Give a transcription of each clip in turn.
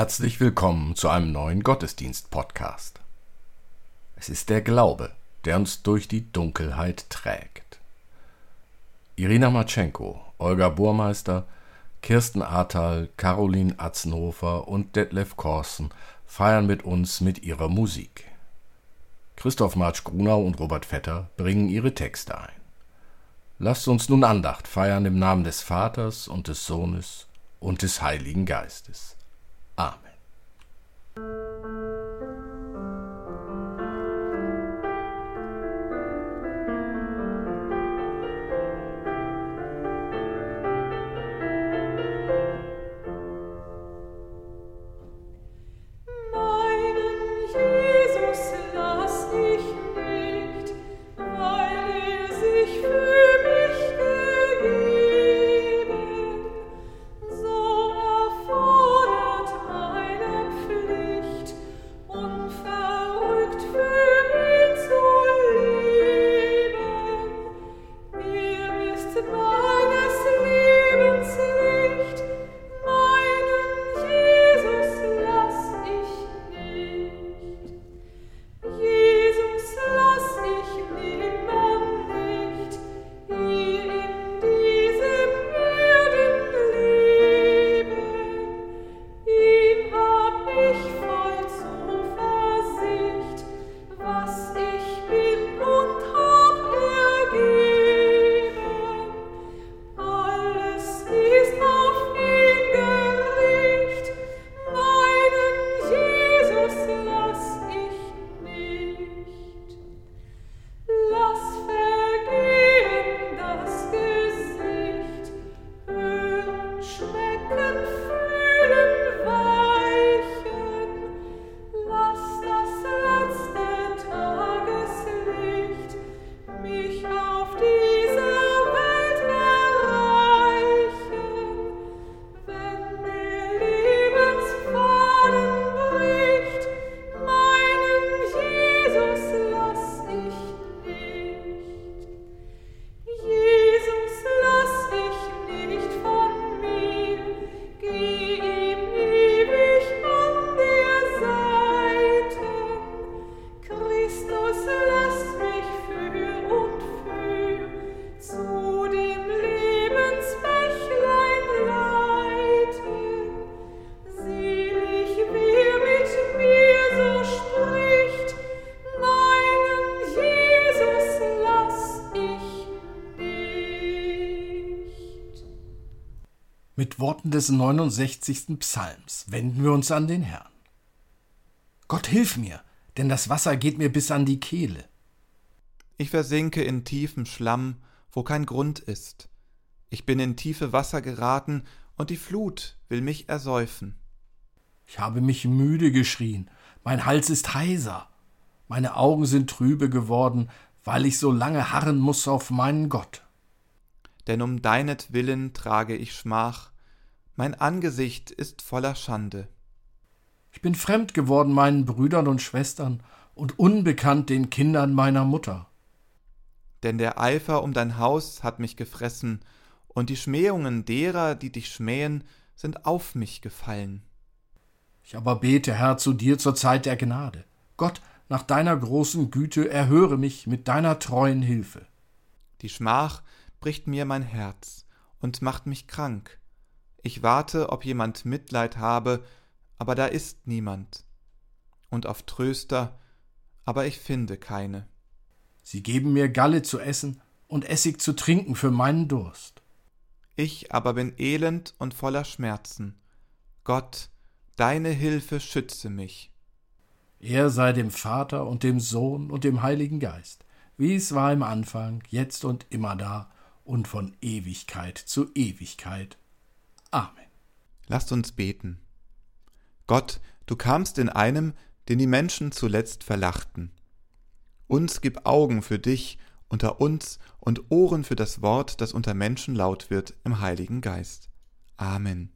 Herzlich willkommen zu einem neuen Gottesdienst-Podcast. Es ist der Glaube, der uns durch die Dunkelheit trägt. Irina Matschenko, Olga Burmeister, Kirsten Ahrtal, Caroline Atzenhofer und Detlef Korsen feiern mit uns mit ihrer Musik. Christoph Marsch-Grunau und Robert Vetter bringen ihre Texte ein. Lasst uns nun Andacht feiern im Namen des Vaters und des Sohnes und des Heiligen Geistes. Amen. Worten des 69. Psalms wenden wir uns an den Herrn. Gott hilf mir, denn das Wasser geht mir bis an die Kehle. Ich versinke in tiefem Schlamm, wo kein Grund ist. Ich bin in tiefe Wasser geraten, und die Flut will mich ersäufen. Ich habe mich müde geschrien, mein Hals ist heiser, meine Augen sind trübe geworden, weil ich so lange harren muss auf meinen Gott denn um deinetwillen trage ich Schmach, mein Angesicht ist voller Schande. Ich bin fremd geworden meinen Brüdern und Schwestern und unbekannt den Kindern meiner Mutter. Denn der Eifer um dein Haus hat mich gefressen, und die Schmähungen derer, die dich schmähen, sind auf mich gefallen. Ich aber bete, Herr, zu dir zur Zeit der Gnade. Gott, nach deiner großen Güte, erhöre mich mit deiner treuen Hilfe. Die Schmach bricht mir mein Herz und macht mich krank. Ich warte, ob jemand Mitleid habe, aber da ist niemand. Und auf Tröster, aber ich finde keine. Sie geben mir Galle zu essen und Essig zu trinken für meinen Durst. Ich aber bin elend und voller Schmerzen. Gott, deine Hilfe schütze mich. Er sei dem Vater und dem Sohn und dem Heiligen Geist, wie es war im Anfang, jetzt und immer da und von Ewigkeit zu Ewigkeit. Amen. Lasst uns beten. Gott, du kamst in einem, den die Menschen zuletzt verlachten. Uns gib Augen für dich unter uns und Ohren für das Wort, das unter Menschen laut wird im Heiligen Geist. Amen.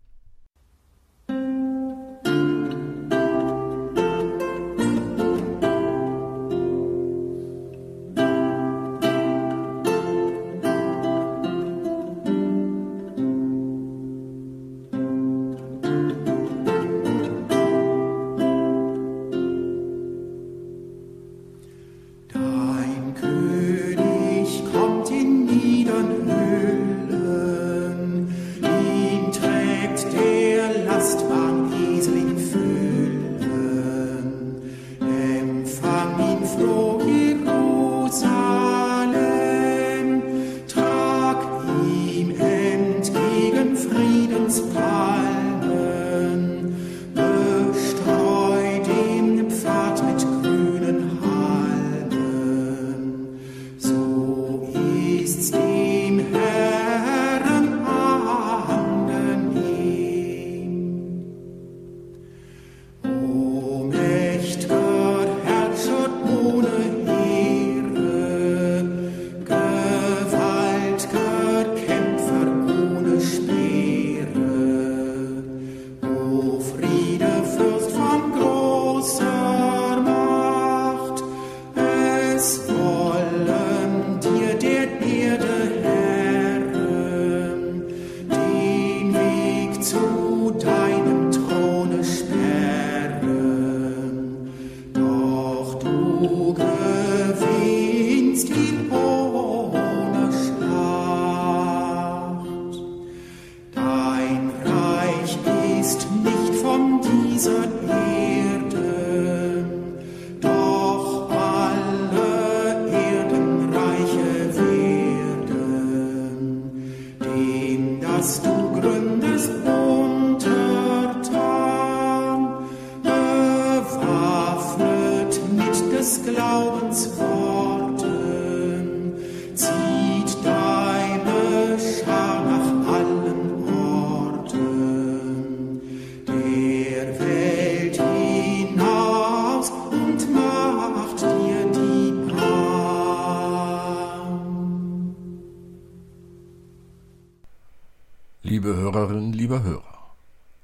Lieber Hörer,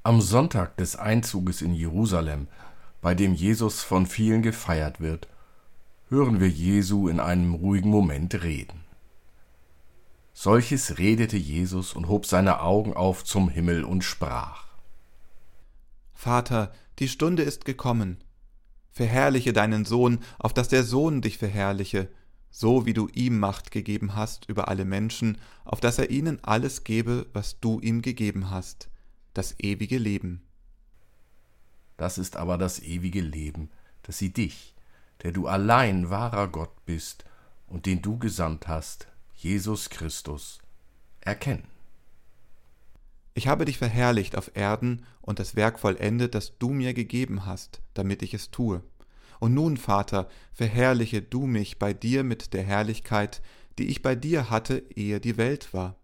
am Sonntag des Einzuges in Jerusalem, bei dem Jesus von vielen gefeiert wird, hören wir Jesu in einem ruhigen Moment reden. Solches redete Jesus und hob seine Augen auf zum Himmel und sprach Vater, die Stunde ist gekommen. Verherrliche deinen Sohn, auf dass der Sohn dich verherrliche, so wie du ihm Macht gegeben hast über alle Menschen, auf dass er ihnen alles gebe, was du ihm gegeben hast, das ewige Leben. Das ist aber das ewige Leben, dass sie dich, der du allein wahrer Gott bist und den du gesandt hast, Jesus Christus, erkennen. Ich habe dich verherrlicht auf Erden und das Werk vollendet, das du mir gegeben hast, damit ich es tue. Und nun, Vater, verherrliche du mich bei dir mit der Herrlichkeit, die ich bei dir hatte, ehe die Welt war.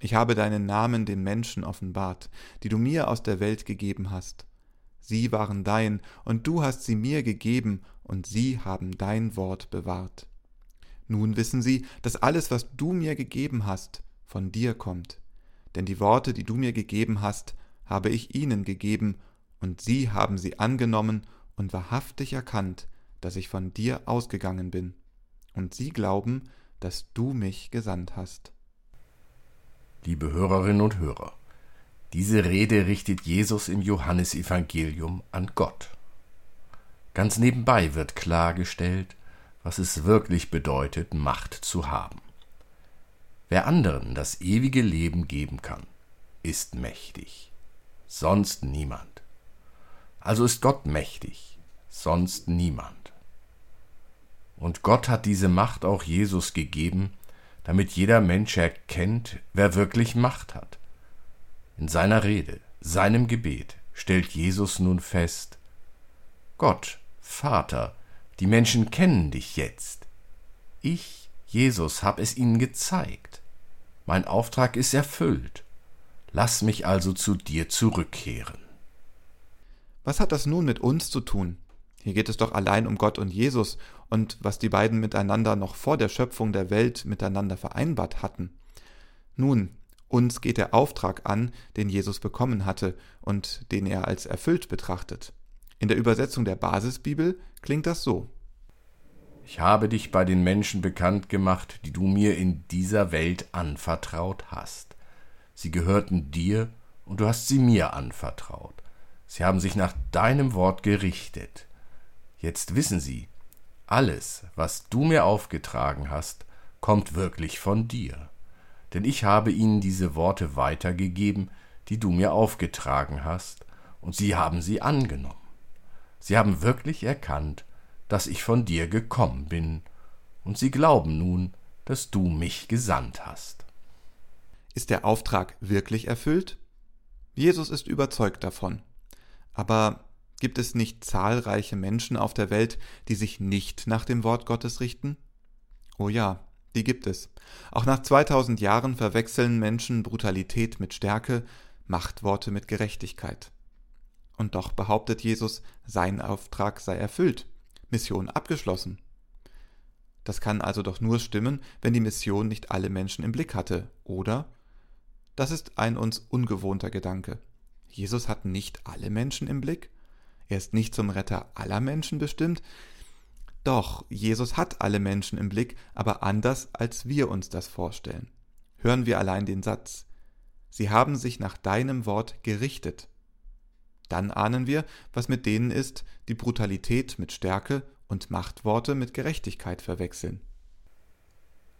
Ich habe deinen Namen den Menschen offenbart, die du mir aus der Welt gegeben hast. Sie waren dein, und du hast sie mir gegeben, und sie haben dein Wort bewahrt. Nun wissen sie, dass alles, was du mir gegeben hast, von dir kommt. Denn die Worte, die du mir gegeben hast, habe ich ihnen gegeben, und sie haben sie angenommen und wahrhaftig erkannt, dass ich von dir ausgegangen bin, und sie glauben, dass du mich gesandt hast. Liebe Hörerinnen und Hörer, diese Rede richtet Jesus im Johannesevangelium an Gott. Ganz nebenbei wird klargestellt, was es wirklich bedeutet, Macht zu haben. Wer anderen das ewige Leben geben kann, ist mächtig, sonst niemand. Also ist Gott mächtig, sonst niemand. Und Gott hat diese Macht auch Jesus gegeben, damit jeder Mensch erkennt, wer wirklich Macht hat. In seiner Rede, seinem Gebet stellt Jesus nun fest, Gott, Vater, die Menschen kennen dich jetzt. Ich, Jesus, hab es ihnen gezeigt. Mein Auftrag ist erfüllt. Lass mich also zu dir zurückkehren. Was hat das nun mit uns zu tun? Hier geht es doch allein um Gott und Jesus und was die beiden miteinander noch vor der Schöpfung der Welt miteinander vereinbart hatten. Nun, uns geht der Auftrag an, den Jesus bekommen hatte und den er als erfüllt betrachtet. In der Übersetzung der Basisbibel klingt das so. Ich habe dich bei den Menschen bekannt gemacht, die du mir in dieser Welt anvertraut hast. Sie gehörten dir und du hast sie mir anvertraut. Sie haben sich nach deinem Wort gerichtet. Jetzt wissen sie, alles, was du mir aufgetragen hast, kommt wirklich von dir. Denn ich habe ihnen diese Worte weitergegeben, die du mir aufgetragen hast, und sie haben sie angenommen. Sie haben wirklich erkannt, dass ich von dir gekommen bin, und sie glauben nun, dass du mich gesandt hast. Ist der Auftrag wirklich erfüllt? Jesus ist überzeugt davon. Aber gibt es nicht zahlreiche Menschen auf der Welt, die sich nicht nach dem Wort Gottes richten? Oh ja, die gibt es. Auch nach 2000 Jahren verwechseln Menschen Brutalität mit Stärke, Machtworte mit Gerechtigkeit. Und doch behauptet Jesus, sein Auftrag sei erfüllt, Mission abgeschlossen. Das kann also doch nur stimmen, wenn die Mission nicht alle Menschen im Blick hatte, oder? Das ist ein uns ungewohnter Gedanke. Jesus hat nicht alle Menschen im Blick? Er ist nicht zum Retter aller Menschen bestimmt? Doch, Jesus hat alle Menschen im Blick, aber anders, als wir uns das vorstellen. Hören wir allein den Satz. Sie haben sich nach deinem Wort gerichtet. Dann ahnen wir, was mit denen ist, die Brutalität mit Stärke und Machtworte mit Gerechtigkeit verwechseln.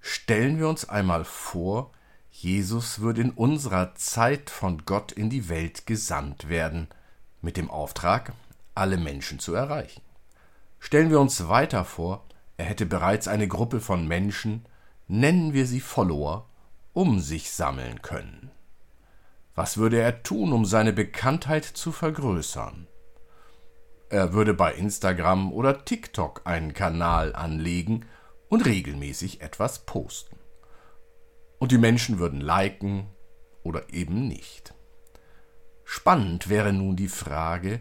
Stellen wir uns einmal vor, Jesus würde in unserer Zeit von Gott in die Welt gesandt werden, mit dem Auftrag, alle Menschen zu erreichen. Stellen wir uns weiter vor, er hätte bereits eine Gruppe von Menschen, nennen wir sie Follower, um sich sammeln können. Was würde er tun, um seine Bekanntheit zu vergrößern? Er würde bei Instagram oder TikTok einen Kanal anlegen und regelmäßig etwas posten. Und die Menschen würden liken oder eben nicht. Spannend wäre nun die Frage,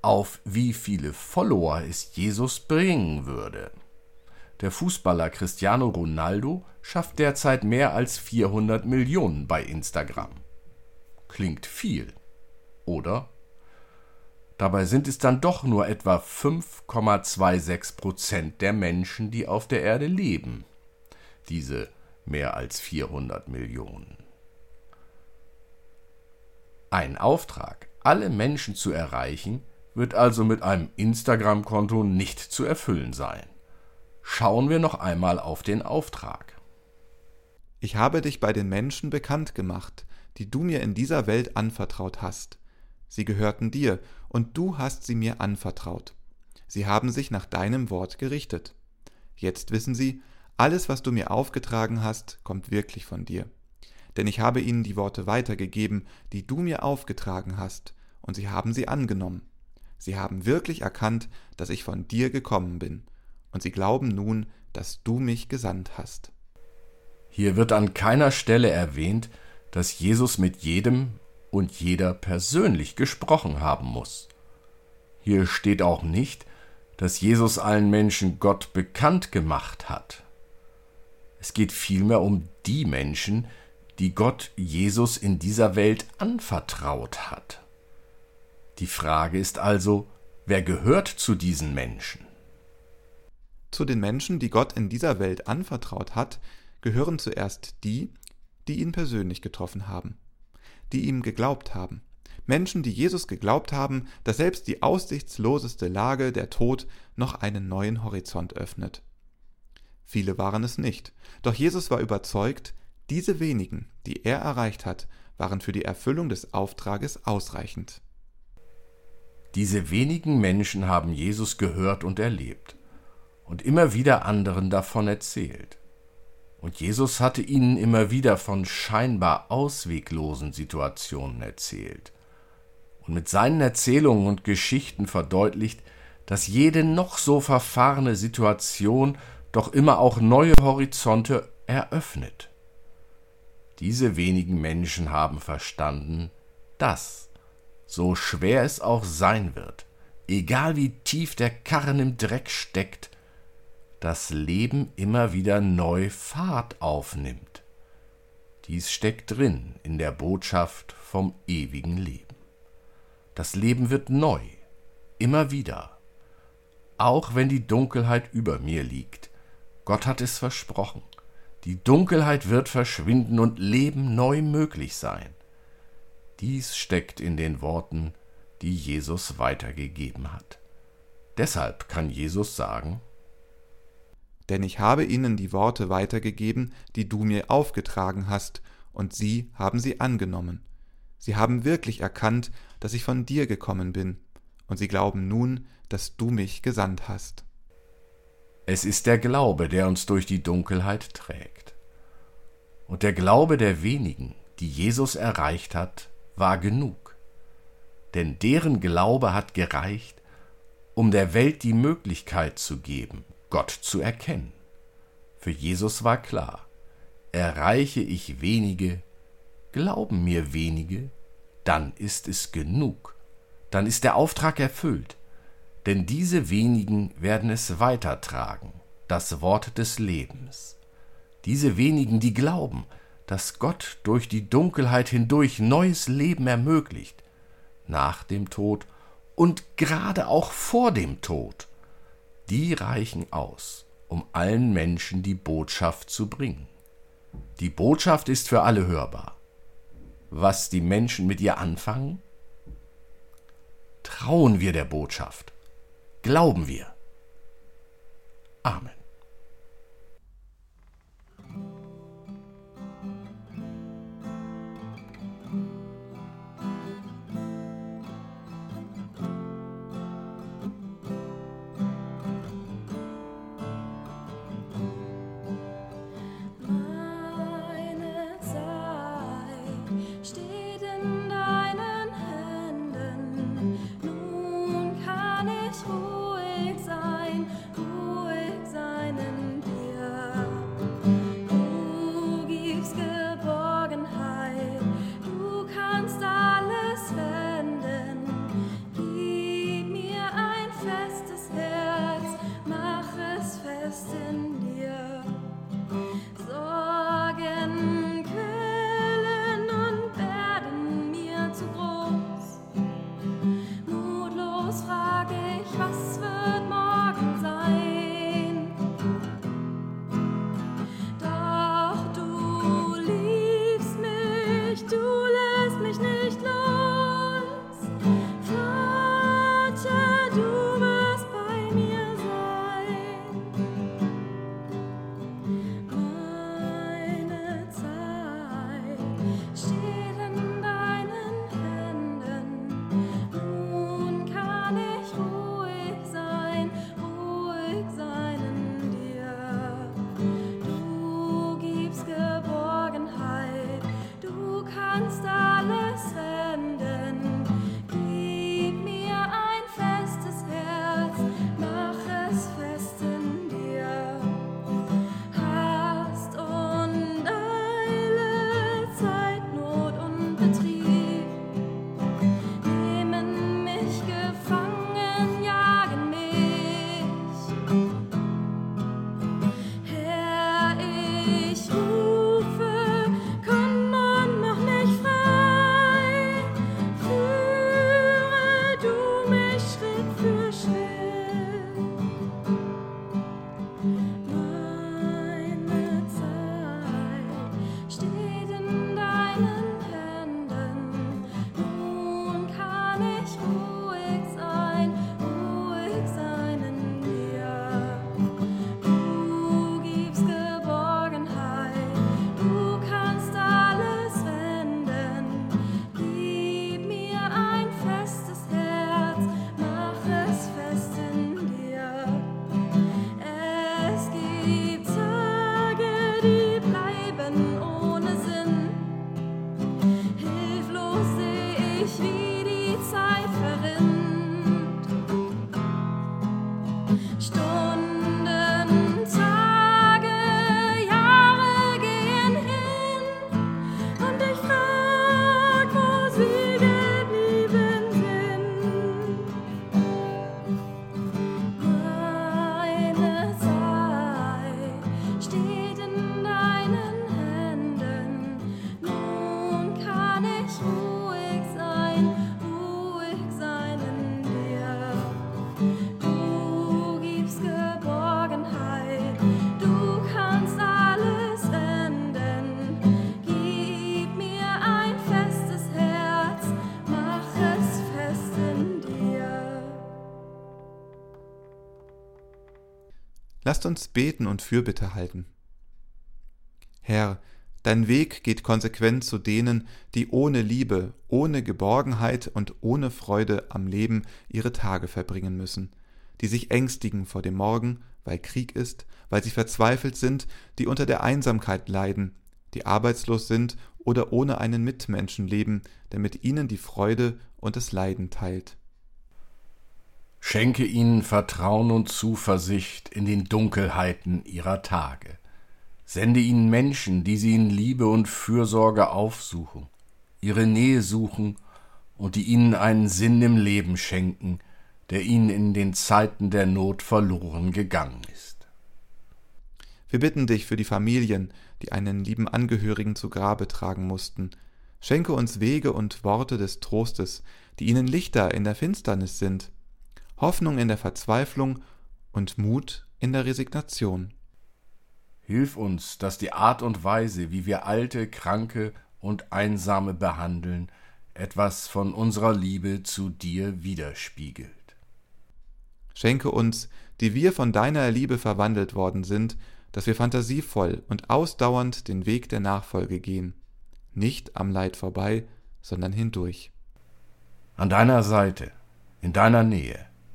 auf wie viele Follower es Jesus bringen würde. Der Fußballer Cristiano Ronaldo schafft derzeit mehr als 400 Millionen bei Instagram. Klingt viel, oder? Dabei sind es dann doch nur etwa 5,26 Prozent der Menschen, die auf der Erde leben. Diese mehr als 400 Millionen. Ein Auftrag, alle Menschen zu erreichen, wird also mit einem Instagram-Konto nicht zu erfüllen sein. Schauen wir noch einmal auf den Auftrag. Ich habe dich bei den Menschen bekannt gemacht, die du mir in dieser Welt anvertraut hast. Sie gehörten dir, und du hast sie mir anvertraut. Sie haben sich nach deinem Wort gerichtet. Jetzt wissen sie, alles, was du mir aufgetragen hast, kommt wirklich von dir. Denn ich habe ihnen die Worte weitergegeben, die du mir aufgetragen hast, und sie haben sie angenommen. Sie haben wirklich erkannt, dass ich von dir gekommen bin, und sie glauben nun, dass du mich gesandt hast. Hier wird an keiner Stelle erwähnt, dass Jesus mit jedem und jeder persönlich gesprochen haben muss. Hier steht auch nicht, dass Jesus allen Menschen Gott bekannt gemacht hat. Es geht vielmehr um die Menschen, die Gott Jesus in dieser Welt anvertraut hat. Die Frage ist also, wer gehört zu diesen Menschen? Zu den Menschen, die Gott in dieser Welt anvertraut hat, gehören zuerst die, die ihn persönlich getroffen haben die ihm geglaubt haben. Menschen, die Jesus geglaubt haben, dass selbst die aussichtsloseste Lage, der Tod, noch einen neuen Horizont öffnet. Viele waren es nicht, doch Jesus war überzeugt, diese wenigen, die er erreicht hat, waren für die Erfüllung des Auftrages ausreichend. Diese wenigen Menschen haben Jesus gehört und erlebt und immer wieder anderen davon erzählt. Und Jesus hatte ihnen immer wieder von scheinbar ausweglosen Situationen erzählt. Und mit seinen Erzählungen und Geschichten verdeutlicht, dass jede noch so verfahrene Situation doch immer auch neue Horizonte eröffnet. Diese wenigen Menschen haben verstanden, dass, so schwer es auch sein wird, egal wie tief der Karren im Dreck steckt, das Leben immer wieder neu Fahrt aufnimmt. Dies steckt drin in der Botschaft vom ewigen Leben. Das Leben wird neu, immer wieder, auch wenn die Dunkelheit über mir liegt. Gott hat es versprochen. Die Dunkelheit wird verschwinden und Leben neu möglich sein. Dies steckt in den Worten, die Jesus weitergegeben hat. Deshalb kann Jesus sagen, denn ich habe ihnen die Worte weitergegeben, die du mir aufgetragen hast, und sie haben sie angenommen. Sie haben wirklich erkannt, dass ich von dir gekommen bin, und sie glauben nun, dass du mich gesandt hast. Es ist der Glaube, der uns durch die Dunkelheit trägt. Und der Glaube der wenigen, die Jesus erreicht hat, war genug. Denn deren Glaube hat gereicht, um der Welt die Möglichkeit zu geben, Gott zu erkennen. Für Jesus war klar, erreiche ich wenige, glauben mir wenige, dann ist es genug, dann ist der Auftrag erfüllt, denn diese wenigen werden es weitertragen, das Wort des Lebens. Diese wenigen, die glauben, dass Gott durch die Dunkelheit hindurch neues Leben ermöglicht, nach dem Tod und gerade auch vor dem Tod, die reichen aus, um allen Menschen die Botschaft zu bringen. Die Botschaft ist für alle hörbar. Was die Menschen mit ihr anfangen? Trauen wir der Botschaft? Glauben wir? Amen. Lasst uns beten und Fürbitte halten. Herr, dein Weg geht konsequent zu denen, die ohne Liebe, ohne Geborgenheit und ohne Freude am Leben ihre Tage verbringen müssen, die sich ängstigen vor dem Morgen, weil Krieg ist, weil sie verzweifelt sind, die unter der Einsamkeit leiden, die arbeitslos sind oder ohne einen Mitmenschen leben, der mit ihnen die Freude und das Leiden teilt. Schenke ihnen Vertrauen und Zuversicht in den Dunkelheiten ihrer Tage. Sende ihnen Menschen, die sie in Liebe und Fürsorge aufsuchen, ihre Nähe suchen und die ihnen einen Sinn im Leben schenken, der ihnen in den Zeiten der Not verloren gegangen ist. Wir bitten dich für die Familien, die einen lieben Angehörigen zu Grabe tragen mussten. Schenke uns Wege und Worte des Trostes, die ihnen Lichter in der Finsternis sind, Hoffnung in der Verzweiflung und Mut in der Resignation. Hilf uns, dass die Art und Weise, wie wir Alte, Kranke und Einsame behandeln, etwas von unserer Liebe zu dir widerspiegelt. Schenke uns, die wir von deiner Liebe verwandelt worden sind, dass wir fantasievoll und ausdauernd den Weg der Nachfolge gehen, nicht am Leid vorbei, sondern hindurch. An deiner Seite, in deiner Nähe,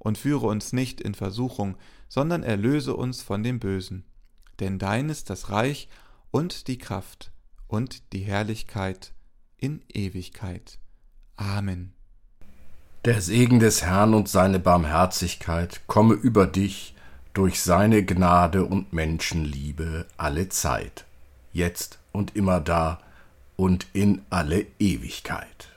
Und führe uns nicht in Versuchung, sondern erlöse uns von dem Bösen. Denn dein ist das Reich und die Kraft und die Herrlichkeit in Ewigkeit. Amen. Der Segen des Herrn und seine Barmherzigkeit komme über dich durch seine Gnade und Menschenliebe alle Zeit, jetzt und immer da und in alle Ewigkeit.